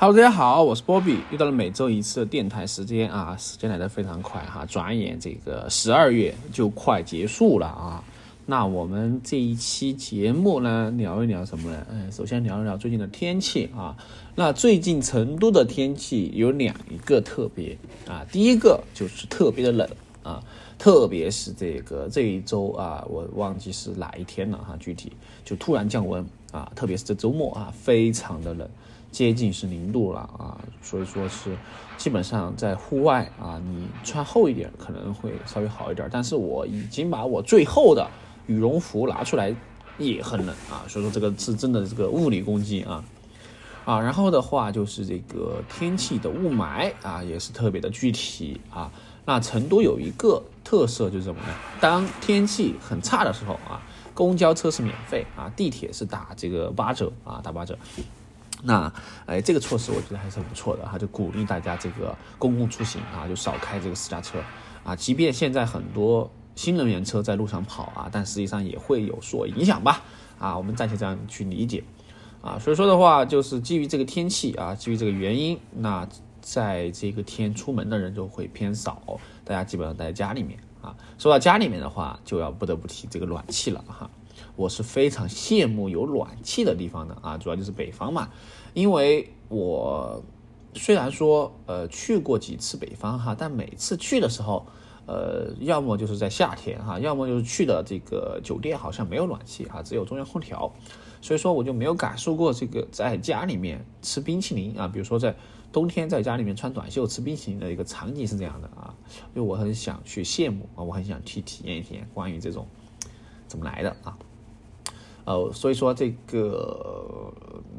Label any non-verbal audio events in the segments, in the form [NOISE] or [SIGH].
Hello，大家好，我是波比，又到了每周一次的电台时间啊，时间来得非常快哈，转眼这个十二月就快结束了啊。那我们这一期节目呢，聊一聊什么呢？嗯，首先聊一聊最近的天气啊。那最近成都的天气有两一个特别啊，第一个就是特别的冷啊，特别是这个这一周啊，我忘记是哪一天了哈，具体就突然降温啊，特别是这周末啊，非常的冷。接近是零度了啊，所以说是基本上在户外啊，你穿厚一点可能会稍微好一点。但是我已经把我最厚的羽绒服拿出来，也很冷啊，所以说这个是真的这个物理攻击啊啊。然后的话就是这个天气的雾霾啊，也是特别的具体啊。那成都有一个特色就是什么呢？当天气很差的时候啊，公交车是免费啊，地铁是打这个八折啊，打八折。那，哎，这个措施我觉得还是很不错的哈，就鼓励大家这个公共出行啊，就少开这个私家车啊。即便现在很多新能源车在路上跑啊，但实际上也会有所影响吧？啊，我们暂且这样去理解啊。所以说的话，就是基于这个天气啊，基于这个原因，那在这个天出门的人就会偏少，大家基本上待在家里面啊。说到家里面的话，就要不得不提这个暖气了哈。我是非常羡慕有暖气的地方的啊，主要就是北方嘛，因为我虽然说呃去过几次北方哈，但每次去的时候，呃，要么就是在夏天哈，要么就是去的这个酒店好像没有暖气哈，只有中央空调，所以说我就没有感受过这个在家里面吃冰淇淋啊，比如说在冬天在家里面穿短袖吃冰淇淋的一个场景是这样的啊，因为我很想去羡慕啊，我很想去体验一体验关于这种怎么来的啊。呃，所以说这个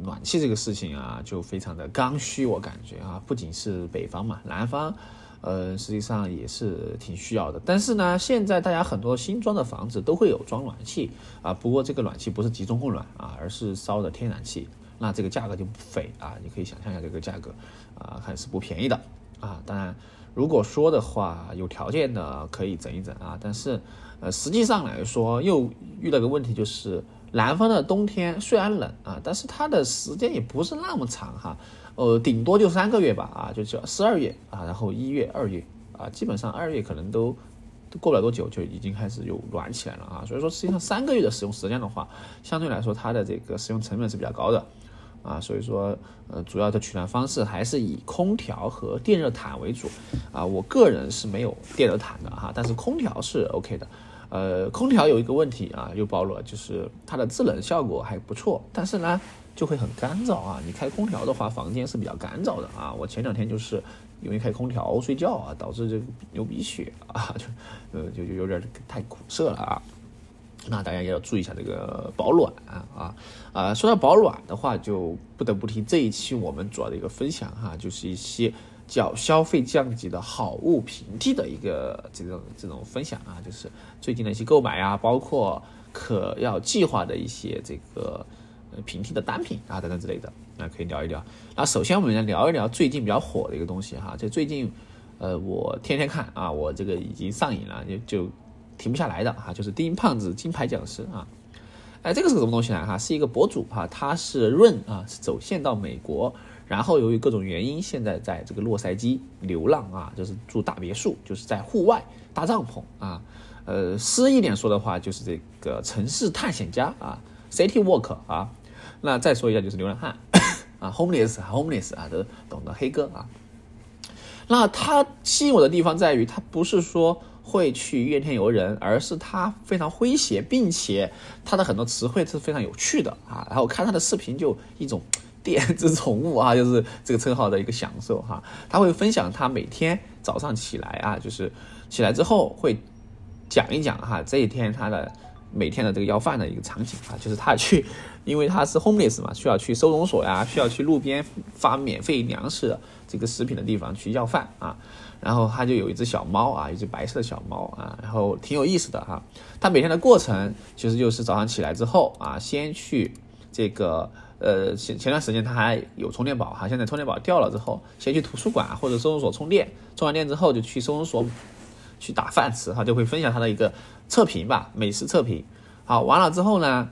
暖气这个事情啊，就非常的刚需，我感觉啊，不仅是北方嘛，南方，呃，实际上也是挺需要的。但是呢，现在大家很多新装的房子都会有装暖气啊，不过这个暖气不是集中供暖啊，而是烧的天然气，那这个价格就不菲啊，你可以想象一下这个价格啊，还是不便宜的啊。当然，如果说的话，有条件的可以整一整啊，但是呃，实际上来说又遇到个问题就是。南方的冬天虽然冷啊，但是它的时间也不是那么长哈，呃，顶多就三个月吧啊，就叫十二月啊，然后一月、二月啊，基本上二月可能都都过不了多久就已经开始有暖起来了啊，所以说实际上三个月的使用时间的话，相对来说它的这个使用成本是比较高的啊，所以说呃，主要的取暖方式还是以空调和电热毯为主啊，我个人是没有电热毯的哈，但是空调是 OK 的。呃，空调有一个问题啊，又暴露了，就是它的制冷效果还不错，但是呢，就会很干燥啊。你开空调的话，房间是比较干燥的啊。我前两天就是因为开空调睡觉啊，导致这个流鼻血啊，就呃就就有点太苦涩了啊。[LAUGHS] 那大家也要注意一下这个保暖啊啊。说到保暖的话，就不得不提这一期我们主要的一个分享哈，就是一些。叫消费降级的好物平替的一个这种这种分享啊，就是最近的一些购买啊，包括可要计划的一些这个呃平替的单品啊等等之类的，那可以聊一聊。那首先我们来聊一聊最近比较火的一个东西哈，就最近呃我天天看啊，我这个已经上瘾了，就就停不下来的哈，就是丁胖子金牌讲师啊，哎这个是什么东西呢哈？是一个博主哈，他是润啊，是走线到美国。然后由于各种原因，现在在这个洛杉矶流浪啊，就是住大别墅，就是在户外搭帐篷啊。呃，诗一点说的话，就是这个城市探险家啊，city walk 啊。那再说一下，就是流浪汉 [COUGHS] 啊，homeless，homeless 啊，都懂得黑哥啊。那他吸引我的地方在于，他不是说会去怨天尤人，而是他非常诙谐，并且他的很多词汇是非常有趣的啊。然后看他的视频，就一种。电子宠物啊，就是这个称号的一个享受哈。他会分享他每天早上起来啊，就是起来之后会讲一讲哈，这一天他的每天的这个要饭的一个场景啊，就是他去，因为他是 homeless 嘛，需要去收容所呀，需要去路边发免费粮食的这个食品的地方去要饭啊。然后他就有一只小猫啊，一只白色的小猫啊，然后挺有意思的哈。他每天的过程其实就是早上起来之后啊，先去这个。呃，前前段时间他还有充电宝哈，现在充电宝掉了之后，先去图书馆或者收容所充电，充完电之后就去收容所去打饭吃哈，就会分享他的一个测评吧，美食测评。好，完了之后呢，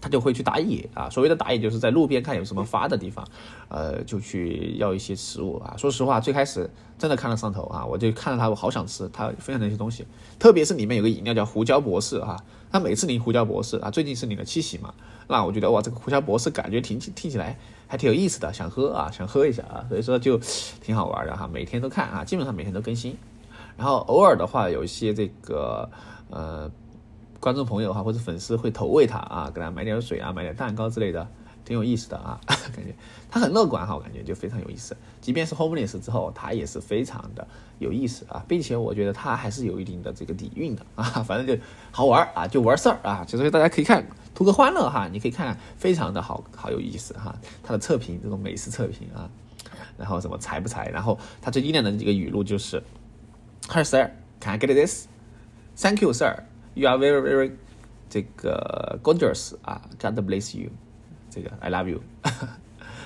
他就会去打野啊。所谓的打野，就是在路边看有什么发的地方，呃，就去要一些食物啊。说实话，最开始真的看了上头啊，我就看到他，我好想吃他分享的一些东西，特别是里面有个饮料叫胡椒博士哈。他每次领胡椒博士啊，最近是领了七喜嘛，那我觉得哇，这个胡椒博士感觉听听起来还挺有意思的，想喝啊，想喝一下啊，所以说就挺好玩的哈。每天都看啊，基本上每天都更新，然后偶尔的话有一些这个呃。观众朋友哈，或者粉丝会投喂他啊，给他买点水啊，买点蛋糕之类的，挺有意思的啊。[LAUGHS] 感觉他很乐观哈，我感觉就非常有意思。即便是 homeless 之后，他也是非常的有意思啊，并且我觉得他还是有一定的这个底蕴的啊。反正就好玩啊，就玩事儿啊，所以大家可以看，图个欢乐哈。你可以看，非常的好好有意思哈。他的测评这种美食测评啊，然后什么财不财，然后他最经典的几个语录就是，Hi sir，can I get this？Thank you sir。You are very very 这个 gorgeous 啊，God bless you，这个 I love you。[LAUGHS]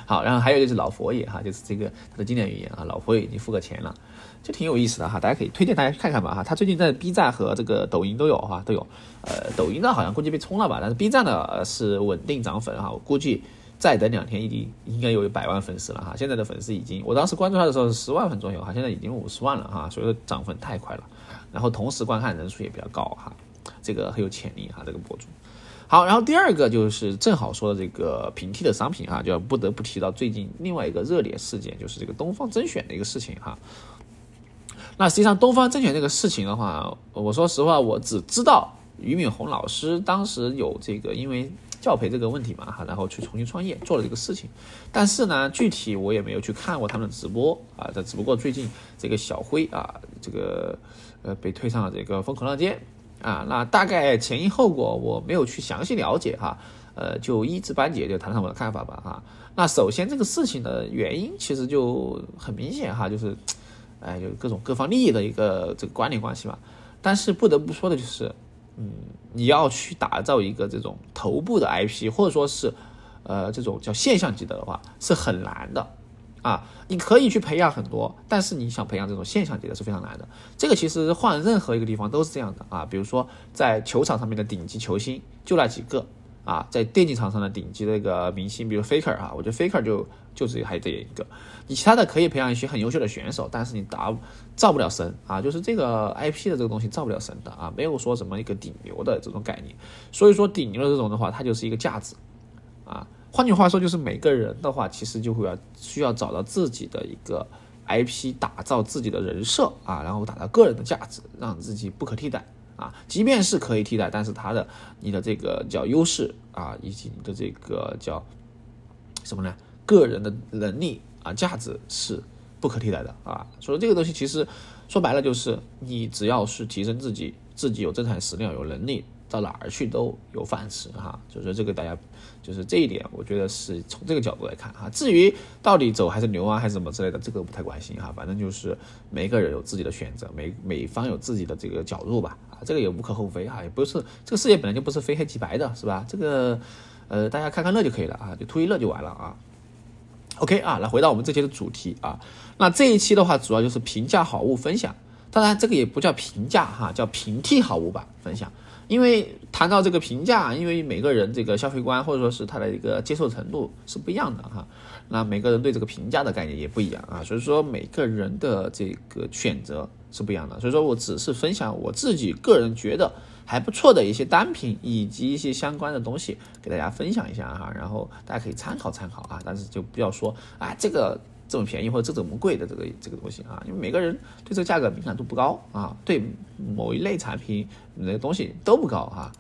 好，然后还有就是老佛爷哈，就是这个他的经典语言啊，老佛爷已经付个钱了，就挺有意思的哈，大家可以推荐大家去看看吧哈。他最近在 B 站和这个抖音都有哈，都有。呃，抖音呢好像估计被冲了吧，但是 B 站呢是稳定涨粉哈，我估计再等两天一定应该有百万粉丝了哈。现在的粉丝已经，我当时关注他的时候是十万粉左右哈，现在已经五十万了哈，所以说涨粉太快了，然后同时观看人数也比较高哈。这个很有潜力哈，这个博主。好，然后第二个就是正好说的这个平替的商品哈，就要不得不提到最近另外一个热点事件，就是这个东方甄选的一个事情哈。那实际上东方甄选这个事情的话，我说实话，我只知道俞敏洪老师当时有这个因为教培这个问题嘛哈，然后去重新创业做了这个事情，但是呢，具体我也没有去看过他们的直播啊，这只不过最近这个小辉啊，这个呃被推上了这个风口浪尖。啊，那大概前因后果我没有去详细了解哈，呃，就一知半解就谈谈我的看法吧哈。那首先这个事情的原因其实就很明显哈，就是，哎，就各种各方利益的一个这个关联关系嘛。但是不得不说的就是，嗯，你要去打造一个这种头部的 IP，或者说是，呃，这种叫现象级的的话，是很难的。啊，你可以去培养很多，但是你想培养这种现象级的是非常难的。这个其实换任何一个地方都是这样的啊。比如说在球场上面的顶级球星就那几个啊，在电竞场上的顶级的一个明星，比如 Faker 啊，我觉得 Faker 就就只有还这一个。你其他的可以培养一些很优秀的选手，但是你达造不了神啊，就是这个 IP 的这个东西造不了神的啊，没有说什么一个顶流的这种概念。所以说顶流的这种的话，它就是一个价值。换句话说，就是每个人的话，其实就会要需要找到自己的一个 IP，打造自己的人设啊，然后打造个人的价值，让自己不可替代啊。即便是可以替代，但是他的你的这个叫优势啊，以及你的这个叫什么呢？个人的能力啊，价值是不可替代的啊。所以这个东西其实说白了就是，你只要是提升自己，自己有真材实料，有能力。到哪儿去都有饭吃哈，就是这个大家，就是这一点，我觉得是从这个角度来看哈。至于到底走还是牛啊，还是什么之类的，这个不太关心哈。反正就是每个人有自己的选择，每每方有自己的这个角度吧啊，这个也无可厚非哈，也不是这个世界本来就不是非黑即白的，是吧？这个呃，大家看看乐就可以了啊，就图一乐就完了啊。OK 啊，来回到我们这期的主题啊，那这一期的话主要就是平价好物分享，当然这个也不叫平价哈，叫平替好物吧分享。因为谈到这个评价，因为每个人这个消费观或者说是他的一个接受程度是不一样的哈，那每个人对这个评价的概念也不一样啊，所以说每个人的这个选择是不一样的，所以说我只是分享我自己个人觉得还不错的一些单品以及一些相关的东西给大家分享一下哈，然后大家可以参考参考啊，但是就不要说啊这个。这么便宜或者这怎么贵的这个这个东西啊？因为每个人对这个价格敏感度不高啊，对某一类产品那个东西都不高啊。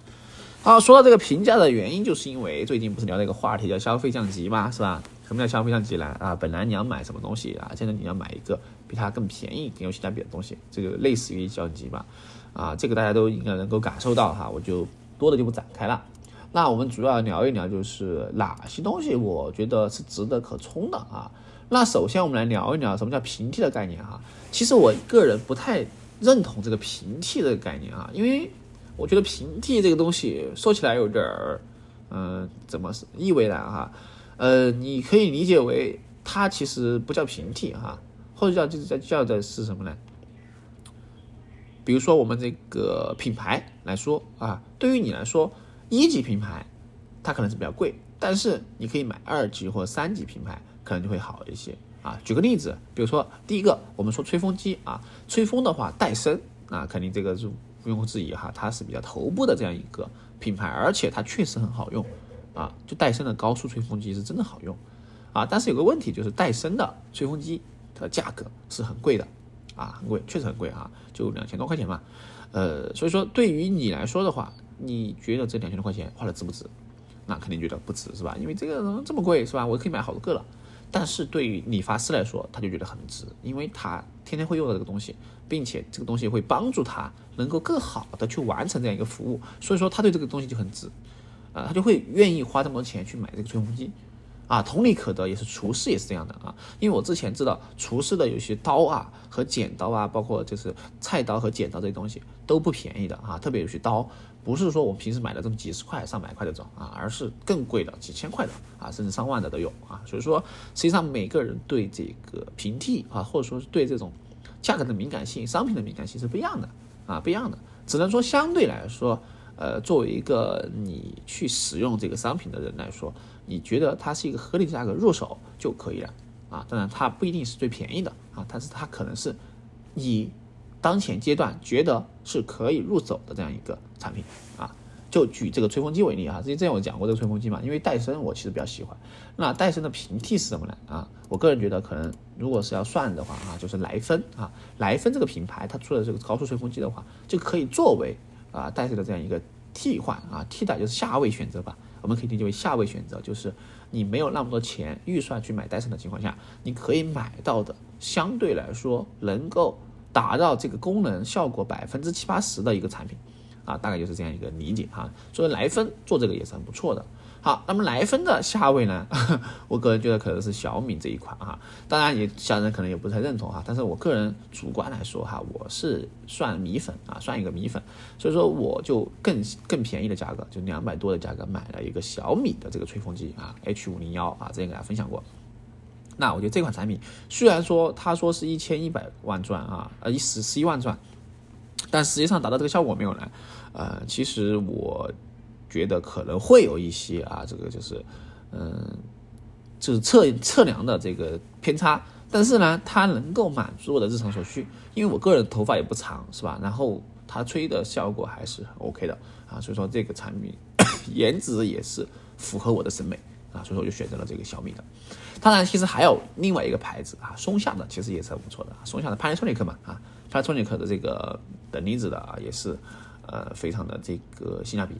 好，说到这个评价的原因，就是因为最近不是聊那个话题叫消费降级嘛，是吧？什么叫消费降级呢？啊，本来你要买什么东西啊，现在你要买一个比它更便宜、更有性价比的东西，这个类似于降级嘛。啊，这个大家都应该能够感受到哈，我就多的就不展开了。那我们主要聊一聊，就是哪些东西我觉得是值得可冲的啊。那首先我们来聊一聊什么叫平替的概念哈。其实我个人不太认同这个平替的概念啊，因为我觉得平替这个东西说起来有点儿，嗯，怎么意味呢哈？呃，你可以理解为它其实不叫平替哈，或者叫就是在叫的是什么呢？比如说我们这个品牌来说啊，对于你来说，一级品牌它可能是比较贵，但是你可以买二级或三级品牌，可能就会好一些啊。举个例子，比如说第一个，我们说吹风机啊，吹风的话，戴森啊，肯定这个是毋庸置疑哈，它是比较头部的这样一个品牌，而且它确实很好用啊。就戴森的高速吹风机是真的好用啊，但是有个问题就是戴森的吹风机它的价格是很贵的啊，很贵，确实很贵啊，就两千多块钱嘛。呃，所以说对于你来说的话，你觉得这两千多块钱花的值不值？那肯定觉得不值，是吧？因为这个这么贵，是吧？我可以买好多个了。但是对于理发师来说，他就觉得很值，因为他天天会用到这个东西，并且这个东西会帮助他能够更好的去完成这样一个服务，所以说他对这个东西就很值，啊，他就会愿意花这么多钱去买这个吹风机。啊，同理可得，也是厨师也是这样的啊。因为我之前知道厨师的有些刀啊和剪刀啊，包括就是菜刀和剪刀这些东西都不便宜的啊。特别有些刀，不是说我们平时买的这么几十块、上百块这种啊，而是更贵的几千块的啊，甚至上万的都有啊。所以说，实际上每个人对这个平替啊，或者说是对这种价格的敏感性、商品的敏感性是不一样的啊，不一样的。只能说相对来说。呃，作为一个你去使用这个商品的人来说，你觉得它是一个合理的价格入手就可以了啊。当然，它不一定是最便宜的啊，但是它可能是你当前阶段觉得是可以入手的这样一个产品啊。就举这个吹风机为例啊，之前我讲过这个吹风机嘛，因为戴森我其实比较喜欢。那戴森的平替是什么呢？啊，我个人觉得可能如果是要算的话啊，就是莱芬啊，莱芬这个品牌它出的这个高速吹风机的话，就可以作为。啊，戴森的这样一个替换啊，替代就是下位选择吧，我们可以理解为下位选择，就是你没有那么多钱预算去买戴森的情况下，你可以买到的相对来说能够达到这个功能效果百分之七八十的一个产品，啊，大概就是这样一个理解哈。所以莱芬做这个也是很不错的。好，那么莱芬的下位呢？[LAUGHS] 我个人觉得可能是小米这一款哈，当然也小人可能也不太认同哈，但是我个人主观来说哈，我是算米粉啊，算一个米粉，所以说我就更更便宜的价格，就两百多的价格买了一个小米的这个吹风机啊，H 五零幺啊，之前给大家分享过。那我觉得这款产品虽然说他说是一千一百万转啊，呃一十十一万转，但实际上达到这个效果没有呢？呃，其实我。觉得可能会有一些啊，这个就是，嗯，就是测测量的这个偏差，但是呢，它能够满足我的日常所需，因为我个人头发也不长，是吧？然后它吹的效果还是 OK 的啊，所以说这个产品 [COUGHS] 颜值也是符合我的审美啊，所以说我就选择了这个小米的。当然，其实还有另外一个牌子啊，松下的其实也是很不错的，松下的 Panasonic 嘛啊，Panasonic 的这个等离子的啊，也是呃非常的这个性价比。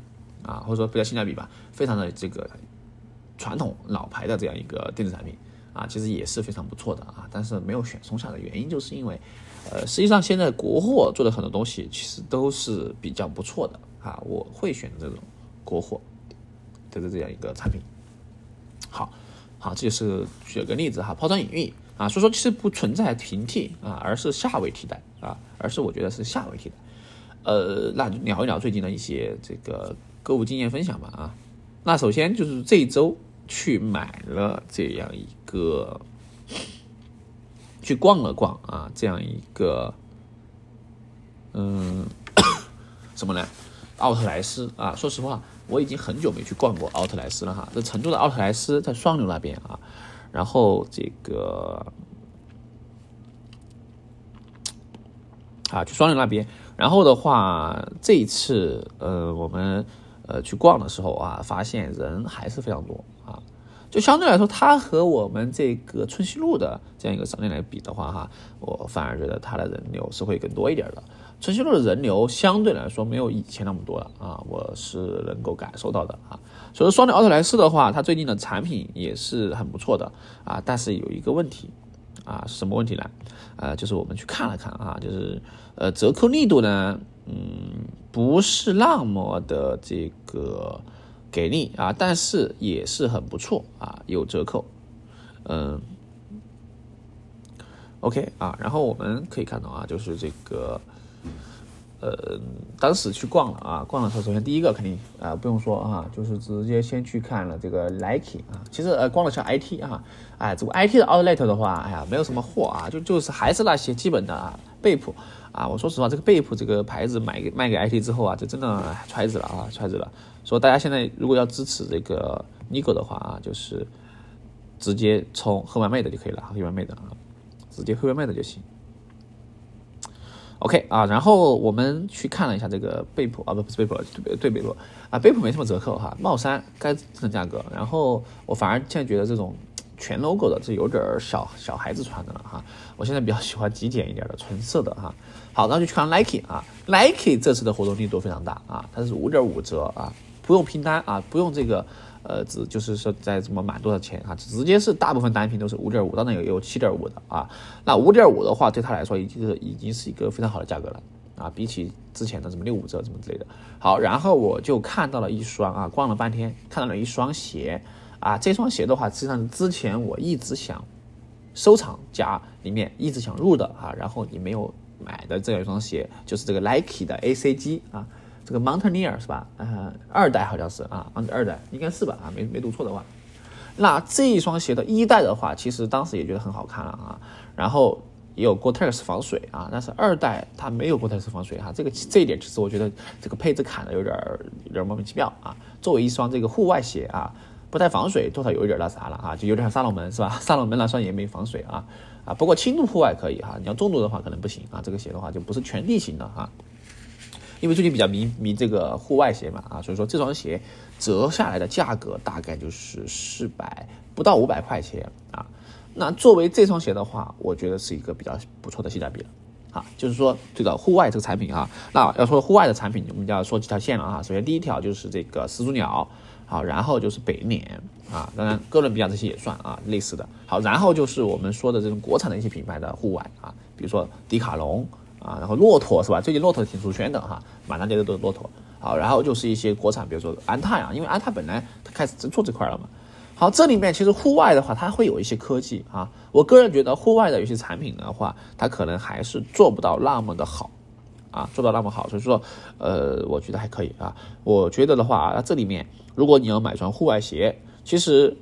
啊，或者说比较性价比吧，非常的这个传统老牌的这样一个电子产品啊，其实也是非常不错的啊。但是没有选松下的原因，就是因为，呃，实际上现在国货做的很多东西其实都是比较不错的啊。我会选这种国货的这样一个产品。好，好，这就是举个例子哈，抛砖引玉啊。所以说，其实不存在平替啊，而是下位替代啊，而是我觉得是下位替代。呃，那聊一聊最近的一些这个。购物经验分享吧啊，那首先就是这一周去买了这样一个，去逛了逛啊，这样一个，嗯，[COUGHS] 什么呢？奥特莱斯啊，说实话，我已经很久没去逛过奥特莱斯了哈。这成都的奥特莱斯在双流那边啊，然后这个啊，去双流那边，然后的话，这一次呃，我们。呃，去逛的时候啊，发现人还是非常多啊。就相对来说，它和我们这个春熙路的这样一个商店来比的话，哈，我反而觉得它的人流是会更多一点的。春熙路的人流相对来说没有以前那么多了啊，我是能够感受到的啊。所以说，双流奥特莱斯的话，它最近的产品也是很不错的啊，但是有一个问题啊，是什么问题呢？呃，就是我们去看了看啊，就是呃，折扣力度呢，嗯。不是那么的这个给力啊，但是也是很不错啊，有折扣，嗯，OK 啊，然后我们可以看到啊，就是这个，呃，当时去逛了啊，逛的时候，首先第一个肯定啊不用说啊，就是直接先去看了这个 Nike 啊，其实呃逛了下 IT 啊，哎，这个 IT 的 Outlet 的话，哎呀，没有什么货啊，就就是还是那些基本的啊，贝普。啊，我说实话，这个贝普这个牌子买给卖给 IT 之后啊，就真的揣子了啊，揣子了。说大家现在如果要支持这个 Nigo 的话啊，就是直接充喝完妹的就可以了，喝完妹的啊，直接喝完妹的就行。OK 啊，然后我们去看了一下这个贝普啊，不不是贝普，对对贝普啊，贝普没什么折扣哈，帽衫该正常价格。然后我反而现在觉得这种。全 logo 的，这有点小小孩子穿的了哈。我现在比较喜欢极简一点的纯色的哈。好，那就去看 Nike 啊，Nike 这次的活动力度非常大啊，它是五点五折啊，不用拼单啊，不用这个呃，只就是说在怎么满多少钱啊，直接是大部分单品都是五点五，当然有有七点五的啊。那五点五的话，对他来说已经是已经是一个非常好的价格了啊，比起之前的什么六五折什么之类的。好，然后我就看到了一双啊，逛了半天看到了一双鞋。啊，这双鞋的话，实际上之前我一直想收藏夹里面一直想入的啊，然后你没有买的这样一双鞋，就是这个 Nike 的 ACG 啊，这个 Mountaineer 是吧？呃，二代好像是啊，二代应该是吧？啊，没没读错的话，那这一双鞋的一代的话，其实当时也觉得很好看了啊，然后也有 Gore-Tex 防水啊，但是二代它没有 Gore-Tex 防水哈，这个这一点其实我觉得这个配置砍的有点有点莫名其妙啊。作为一双这个户外鞋啊。不太防水，多少有一点那啥了啊，就有点像萨洛门是吧？[LAUGHS] 萨洛门那双也没防水啊啊，不过轻度户外可以哈，你要重度的话可能不行啊。这个鞋的话就不是全地形的哈，因为最近比较迷迷这个户外鞋嘛啊，所以说这双鞋折下来的价格大概就是四百不到五百块钱啊。那作为这双鞋的话，我觉得是一个比较不错的性价比了啊。就是说这个户外这个产品啊，那要说户外的产品，我们就要说几条线了啊。首先第一条就是这个始祖鸟。好，然后就是北脸啊，当然哥伦比亚这些也算啊，类似的。好，然后就是我们说的这种国产的一些品牌的户外啊，比如说迪卡侬啊，然后骆驼是吧？最近骆驼挺出圈的哈，满大街的都是骆驼。好，然后就是一些国产，比如说安踏呀，因为安踏本来它开始做这块了嘛。好，这里面其实户外的话，它会有一些科技啊。我个人觉得户外的有些产品的话，它可能还是做不到那么的好啊，做到那么好。所以说，呃，我觉得还可以啊。我觉得的话，那这里面。如果你要买双户外鞋，其实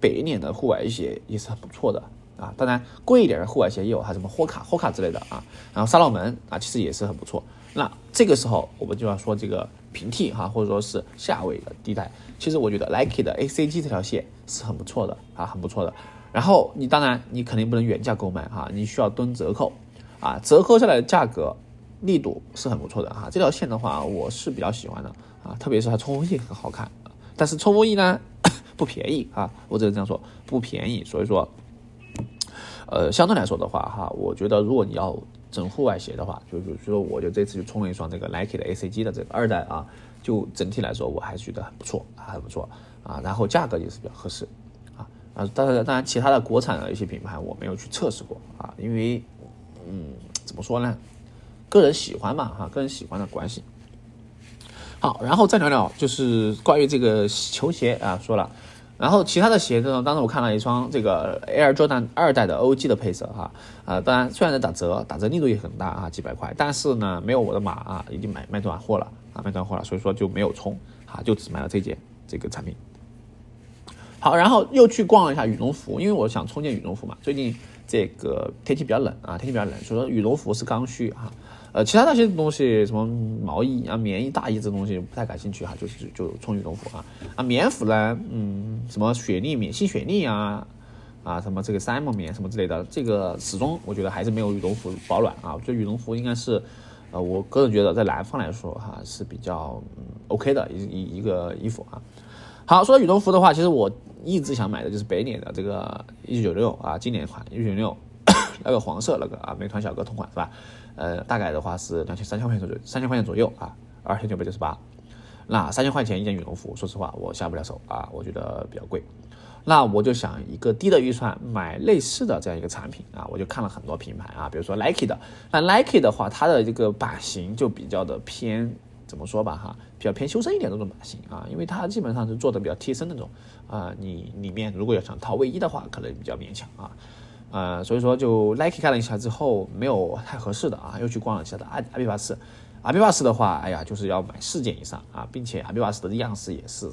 北脸的户外鞋也是很不错的啊。当然贵一点的户外鞋也有，还什么霍卡、霍卡之类的啊。然后萨洛门啊，其实也是很不错。那这个时候我们就要说这个平替哈，或者说是下位的地带。其实我觉得 Nike 的 ACG 这条线是很不错的啊，很不错的。然后你当然你肯定不能原价购买哈，你需要蹲折扣啊，折扣下来的价格力度是很不错的哈。这条线的话，我是比较喜欢的。啊，特别是它冲锋衣很好看，但是冲锋衣呢 [COUGHS] 不便宜啊，我只能这样说，不便宜。所以说，呃，相对来说的话哈，我觉得如果你要整户外鞋的话，就比如说我就这次就冲了一双这个 Nike 的 ACG 的这个二代啊，就整体来说我还是觉得很不错，很不错啊。然后价格也是比较合适啊啊，当然当然其他的国产的一些品牌我没有去测试过啊，因为嗯怎么说呢，个人喜欢嘛哈，个人喜欢的关系。好，然后再聊聊，就是关于这个球鞋啊，说了，然后其他的鞋子呢，当时我看了一双这个 Air Jordan 二代的 OG 的配色哈，啊，当然虽然在打折，打折力度也很大啊，几百块，但是呢，没有我的码啊，已经买卖断货了啊，卖断货了，所以说就没有冲啊，就只买了这件这个产品。好，然后又去逛了一下羽绒服，因为我想冲件羽绒服嘛，最近这个天气比较冷啊，天气比较冷，所以说羽绒服是刚需哈。呃，其他那些东西，什么毛衣啊、棉衣、大衣这东西不太感兴趣哈，就是就冲羽绒服啊。啊，棉服呢，嗯，什么雪莉棉、新雪莉啊，啊，什么这个山毛棉什么之类的，这个始终我觉得还是没有羽绒服保暖啊。我觉得羽绒服应该是，呃，我个人觉得在南方来说哈是比较 OK 的一一一个衣服啊。好，说到羽绒服的话，其实我一直想买的就是北脸的这个一九九六啊，经典款一九九六，那个黄色那个啊，美团小哥同款是吧？呃，大概的话是两千三千块钱左右，三千块钱左右啊，二千九百九十八。那三千块钱一件羽绒服，说实话我下不了手啊，我觉得比较贵。那我就想一个低的预算买类似的这样一个产品啊，我就看了很多品牌啊，比如说 Nike 的。那 Nike 的话，它的这个版型就比较的偏，怎么说吧哈，比较偏修身一点的那种版型啊，因为它基本上是做的比较贴身那种啊，你里面如果要想套卫衣的话，可能比较勉强啊。呃，所以说就 Nike 看了一下之后，没有太合适的啊，又去逛了一下的阿阿比巴斯，阿比巴斯的话，哎呀，就是要买四件以上啊，并且阿比巴斯的样式也是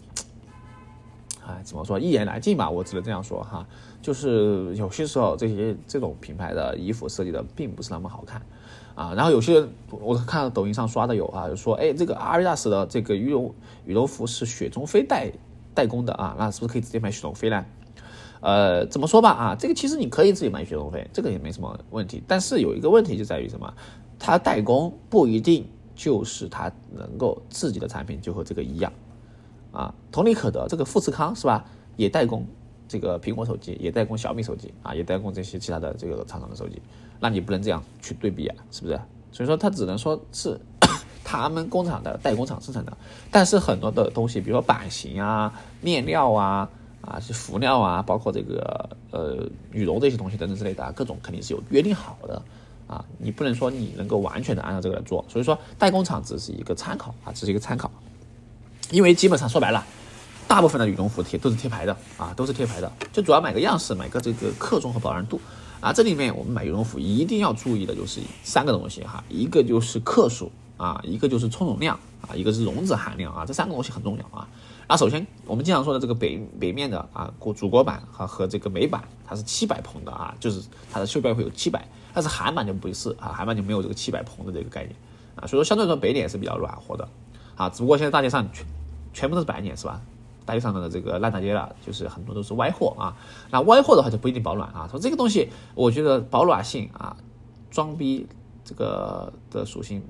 哎，怎么说一言难尽吧，我只能这样说哈。就是有些时候这些这种品牌的衣服设计的并不是那么好看啊。然后有些人我看到抖音上刷的有啊，就说哎，这个阿迪达斯的这个羽绒羽绒服是雪中飞代代工的啊，那是不是可以直接买雪中飞呢？呃，怎么说吧啊，这个其实你可以自己买学生费，这个也没什么问题。但是有一个问题就在于什么？它代工不一定就是它能够自己的产品就和这个一样啊。同理可得，这个富士康是吧？也代工。这个苹果手机也代工小米手机啊，也代工这些其他的这个厂商的手机，那你不能这样去对比啊，是不是？所以说它只能说是 [COUGHS] 他们工厂的代工厂生产的，但是很多的东西，比如说版型啊、面料啊、啊是辅料啊，包括这个呃羽绒这些东西等等之类的啊，各种肯定是有约定好的啊，你不能说你能够完全的按照这个来做，所以说代工厂只是一个参考啊，只是一个参考，因为基本上说白了。大部分的羽绒服贴都是贴牌的啊，都是贴牌的，就主要买个样式，买个这个克重和保暖度啊。这里面我们买羽绒服一定要注意的就是三个东西哈，一个就是克数啊，一个就是充绒量啊，一个是绒质含量啊，这三个东西很重要啊。那首先我们经常说的这个北北面的啊，国主国版和和这个美版，它是七百蓬的啊，就是它的袖标会有七百，但是韩版就不是啊，韩版就没有这个七百蓬的这个概念啊，所以说相对来说北脸是比较暖和的啊，只不过现在大街上全全部都是白脸是吧？大街上的这个烂大街了，就是很多都是歪货啊。那歪货的话就不一定保暖啊。说这个东西，我觉得保暖性啊，装逼这个的属性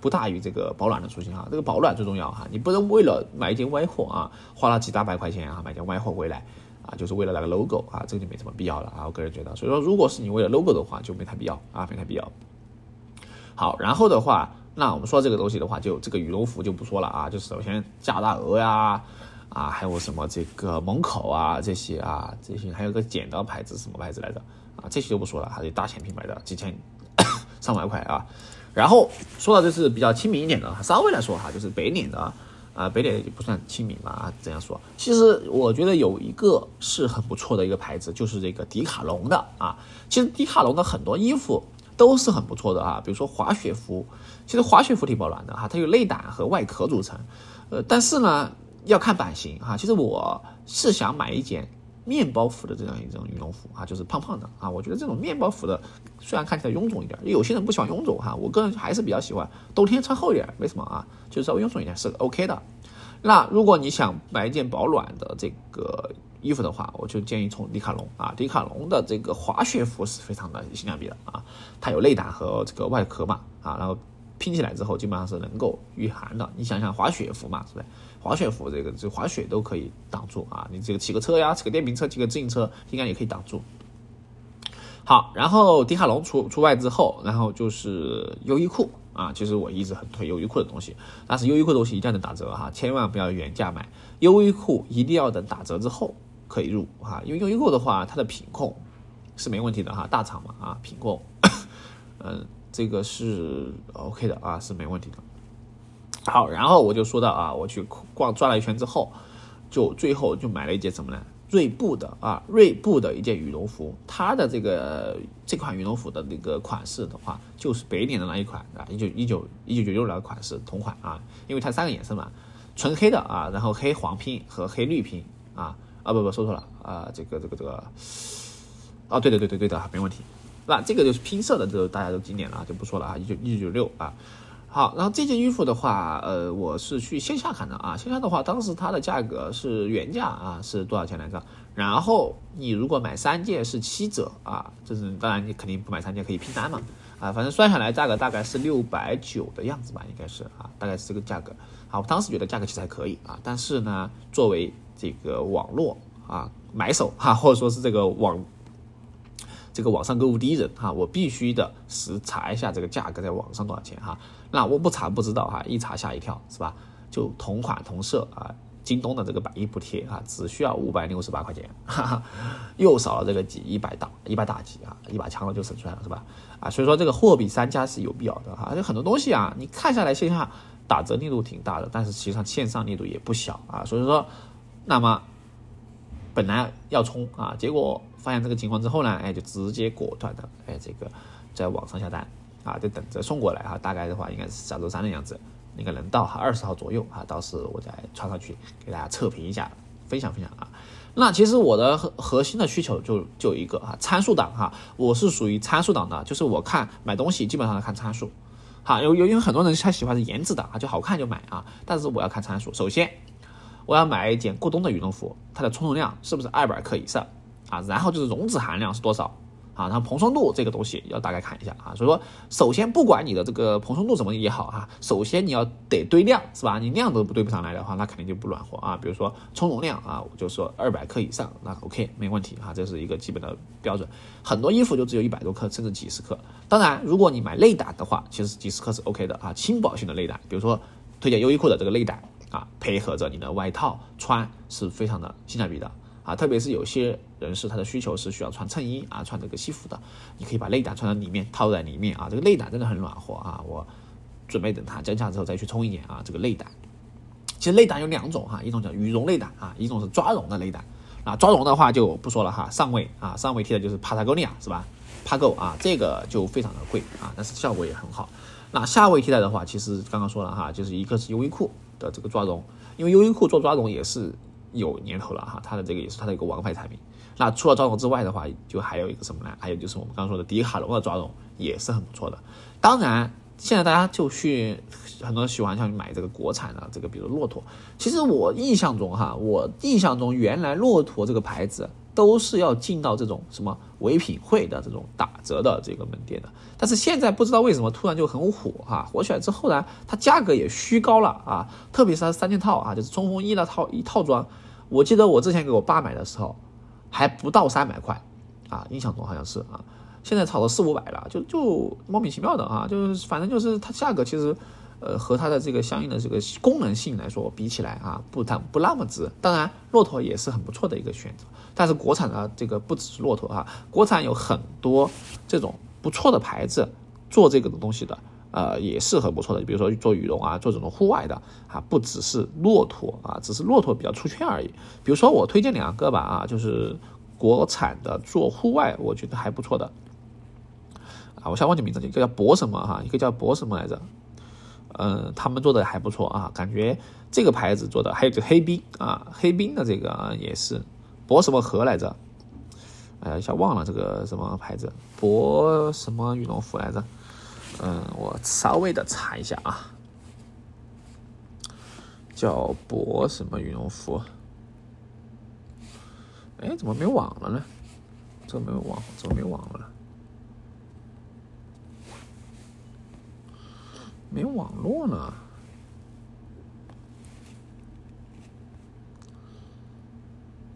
不大于这个保暖的属性啊。这个保暖最重要哈，你不能为了买一件歪货啊，花了几大百块钱啊买件歪货回来啊，就是为了那个 logo 啊，这个就没什么必要了啊。我个人觉得，所以说如果是你为了 logo 的话，就没太必要啊，没太必要。好，然后的话，那我们说这个东西的话，就这个羽绒服就不说了啊，就首先加大鹅呀。啊，还有什么这个门口啊，这些啊，这些还有个剪刀牌子，什么牌子来着？啊，这些就不说了，还是大钱品牌的，几千 [COUGHS] 上万块啊。然后说到就是比较亲民一点的，稍微来说哈，就是北脸的啊，北脸不算亲民吧啊，这样说。其实我觉得有一个是很不错的一个牌子，就是这个迪卡侬的啊。其实迪卡侬的很多衣服都是很不错的啊，比如说滑雪服，其实滑雪服挺保暖的哈，它有内胆和外壳组成，呃，但是呢。要看版型哈，其实我是想买一件面包服的这样一种羽绒服啊，就是胖胖的啊。我觉得这种面包服的虽然看起来臃肿一点，有些人不喜欢臃肿哈，我个人还是比较喜欢冬天穿厚一点，没什么啊？就稍微臃肿一点是 OK 的。那如果你想买一件保暖的这个衣服的话，我就建议从迪卡侬啊，迪卡侬的这个滑雪服是非常的性价比的啊，它有内胆和这个外壳嘛啊，然后拼起来之后基本上是能够御寒的。你想想滑雪服嘛，是不是？滑雪服这个就滑雪都可以挡住啊，你这个骑个车呀，骑个电瓶车，骑个自行车应该也可以挡住。好，然后迪卡侬除除外之后，然后就是优衣库啊，其实我一直很推优衣库的东西，但是优衣库的东西一定要打折哈，千万不要原价买，优衣库一定要等打折之后可以入哈，因为优衣库的话它的品控是没问题的哈，大厂嘛啊，品控，嗯，[COUGHS] 这个是 OK 的啊，是没问题的。好，然后我就说到啊，我去逛转了一圈之后，就最后就买了一件什么呢？锐步的啊，锐步的一件羽绒服，它的这个这款羽绒服的那个款式的话，就是北脸的那一款啊，一九一九一九九六那个款式同款啊，因为它三个颜色嘛，纯黑的啊，然后黑黄拼和黑绿拼啊啊不不说错了啊，这个这个这个，哦对的对对对的，没问题，那这个就是拼色的，这大家都经典了，就不说了啊，一九一九九六啊。好，然后这件衣服的话，呃，我是去线下看的啊。线下的话，当时它的价格是原价啊，是多少钱来着？然后你如果买三件是七折啊，就是当然你肯定不买三件可以拼单嘛啊，反正算下来价格大概是六百九的样子吧，应该是啊，大概是这个价格。好，我当时觉得价格其实还可以啊，但是呢，作为这个网络啊买手哈，或者说是这个网。这个网上购物第一人哈，我必须的实查一下这个价格在网上多少钱哈。那我不查不知道哈，一查吓一跳是吧？就同款同色啊，京东的这个百亿补贴啊，只需要五百六十八块钱，哈哈，又少了这个几一百大一百大几啊，一把枪了就省出来了是吧？啊，所以说这个货比三家是有必要的哈。就很多东西啊，你看下来线下打折力度挺大的，但是实际上线上力度也不小啊。所以说，那么本来要冲啊，结果。发现这个情况之后呢，哎，就直接果断的，哎，这个在网上下单啊，就等着送过来哈。大概的话，应该是下周三的样子，应该能到哈，二十号左右哈。到时我再传上去给大家测评一下分享分享啊。那其实我的核核心的需求就就一个啊，参数党哈，我是属于参数党的，就是我看买东西基本上看参数，哈，有有因为很多人他喜欢是颜值党啊，就好看就买啊，但是我要看参数，首先我要买一件过冬的羽绒服，它的充绒量是不是二百克以上啊？然后就是绒质含量是多少？啊，然后蓬松度这个东西要大概看一下啊，所以说首先不管你的这个蓬松度怎么也好啊，首先你要得堆量是吧？你量都不对不上来的话，那肯定就不暖和啊。比如说充绒量啊，我就说二百克以上，那 OK 没问题啊，这是一个基本的标准。很多衣服就只有一百多克甚至几十克，当然如果你买内胆的话，其实几十克是 OK 的啊，轻薄型的内胆，比如说推荐优衣库的这个内胆啊，配合着你的外套穿是非常的性价比的。啊，特别是有些人士他的需求是需要穿衬衣啊，穿这个西服的，你可以把内胆穿在里面，套在里面啊，这个内胆真的很暖和啊。我准备等它降价之后再去充一点啊，这个内胆。其实内胆有两种哈，一种叫羽绒内胆啊，一种是抓绒的内胆。啊，抓绒的话就不说了哈，上位啊，上位贴的就是帕塔哥尼亚是吧？帕够啊，这个就非常的贵啊，但是效果也很好。那下位替代的话，其实刚刚说了哈，就是一个是优衣库的这个抓绒，因为优衣库做抓绒也是。有年头了哈，它的这个也是它的一个王牌产品。那除了抓绒之外的话，就还有一个什么呢？还有就是我们刚刚说的迪卡侬的抓绒也是很不错的。当然，现在大家就去很多人喜欢像买这个国产的这个，比如骆驼。其实我印象中哈，我印象中原来骆驼这个牌子都是要进到这种什么唯品会的这种打折的这个门店的。但是现在不知道为什么突然就很火哈，火起来之后呢，它价格也虚高了啊。特别是它三件套啊，就是冲锋衣的套一套装。我记得我之前给我爸买的时候，还不到三百块，啊，印象中好像是啊，现在炒到四五百了，就就莫名其妙的啊，就是反正就是它价格其实，呃，和它的这个相应的这个功能性来说比起来啊，不它不那么值。当然，骆驼也是很不错的一个选择，但是国产的这个不只是骆驼啊，国产有很多这种不错的牌子做这个的东西的。呃，也是很不错的，比如说做羽绒啊，做这种户外的啊，不只是骆驼啊，只是骆驼比较出圈而已。比如说我推荐两个吧啊，就是国产的做户外，我觉得还不错的啊，我想忘记名字，一个叫博什么哈，一个叫博什么来着？嗯，他们做的还不错啊，感觉这个牌子做的，还有个黑冰啊，黑冰的这个也是博什么和来着？哎，一下忘了这个什么牌子，博什么羽绒服来着？嗯，我稍微的查一下啊，叫博什么羽绒服？哎，怎么没网了呢？怎么没有网？怎么没网了？没网络呢？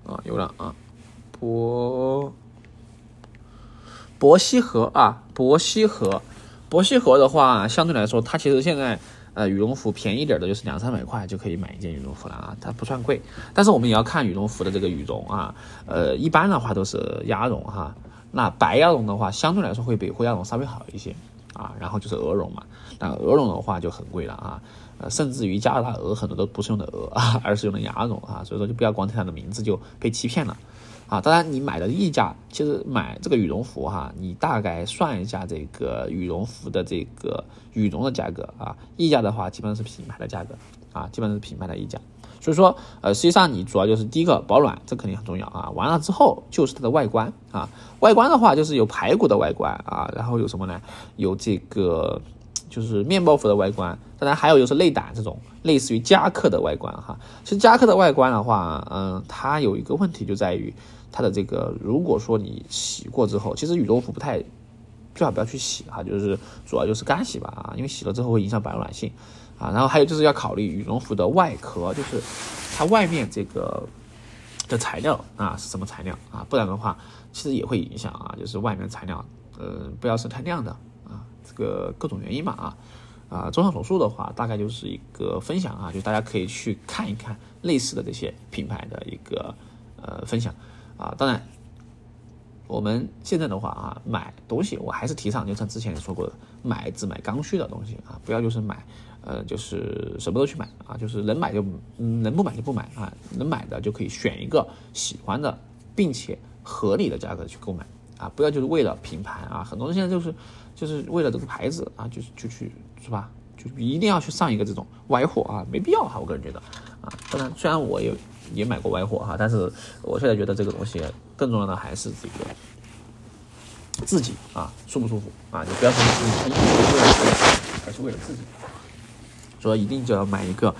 啊，有了啊，博博西河啊，博西河。博西河的话，相对来说，它其实现在，呃，羽绒服便宜点的，就是两三百块就可以买一件羽绒服了啊，它不算贵。但是我们也要看羽绒服的这个羽绒啊，呃，一般的话都是鸭绒哈，那白鸭绒的话，相对来说会比灰鸭绒稍微好一些啊。然后就是鹅绒嘛，那鹅绒的话就很贵了啊，呃，甚至于加拿大鹅很多都不是用的鹅啊，[LAUGHS] 而是用的鸭绒啊，所以说就不要光听它的名字就被欺骗了。啊，当然你买的溢价，其实买这个羽绒服哈，你大概算一下这个羽绒服的这个羽绒的价格啊，溢价的话基本上是品牌的价格啊，基本上是品牌的溢价。所以说，呃，实际上你主要就是第一个保暖，这肯定很重要啊。完了之后就是它的外观啊，外观的话就是有排骨的外观啊，然后有什么呢？有这个就是面包服的外观，当然还有就是内胆这种类似于夹克的外观哈。其实夹克的外观的话，嗯，它有一个问题就在于。它的这个，如果说你洗过之后，其实羽绒服不太，最好不要去洗哈，就是主要就是干洗吧啊，因为洗了之后会影响保暖性啊。然后还有就是要考虑羽绒服的外壳，就是它外面这个的材料啊是什么材料啊，不然的话其实也会影响啊，就是外面材料呃不要是太亮的啊，这个各种原因嘛啊啊，综上所述的话，大概就是一个分享啊，就大家可以去看一看类似的这些品牌的一个呃分享。啊，当然，我们现在的话啊，买东西我还是提倡，就像之前说过的，买只买刚需的东西啊，不要就是买，呃，就是什么都去买啊，就是能买就能不买就不买啊，能买的就可以选一个喜欢的，并且合理的价格去购买啊，不要就是为了品牌啊，很多人现在就是就是为了这个牌子啊，就是就去是吧，就一定要去上一个这种歪货啊，没必要哈，我个人觉得啊，当然虽然我有。也买过歪货哈，但是我现在觉得这个东西更重要的还是这个自己啊舒不舒服啊，你不要说你你为了自己，而是为了自己，所以一定就要买一个。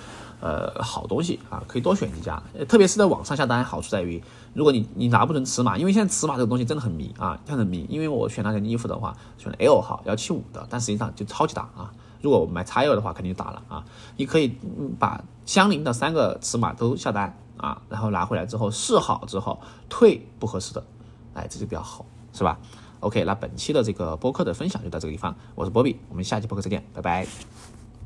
呃，好东西啊，可以多选几家，特别是在网上下单，好处在于，如果你你拿不准尺码，因为现在尺码这个东西真的很迷啊，很迷。因为我选那件衣服的话，选 L 号幺七五的，但实际上就超级大啊。如果我买 XL 的话，肯定就大了啊。你可以把相邻的三个尺码都下单啊，然后拿回来之后试好之后退不合适的，哎，这就比较好，是吧？OK，那本期的这个播客的分享就到这个地方，我是波比，我们下期播客再见，拜拜。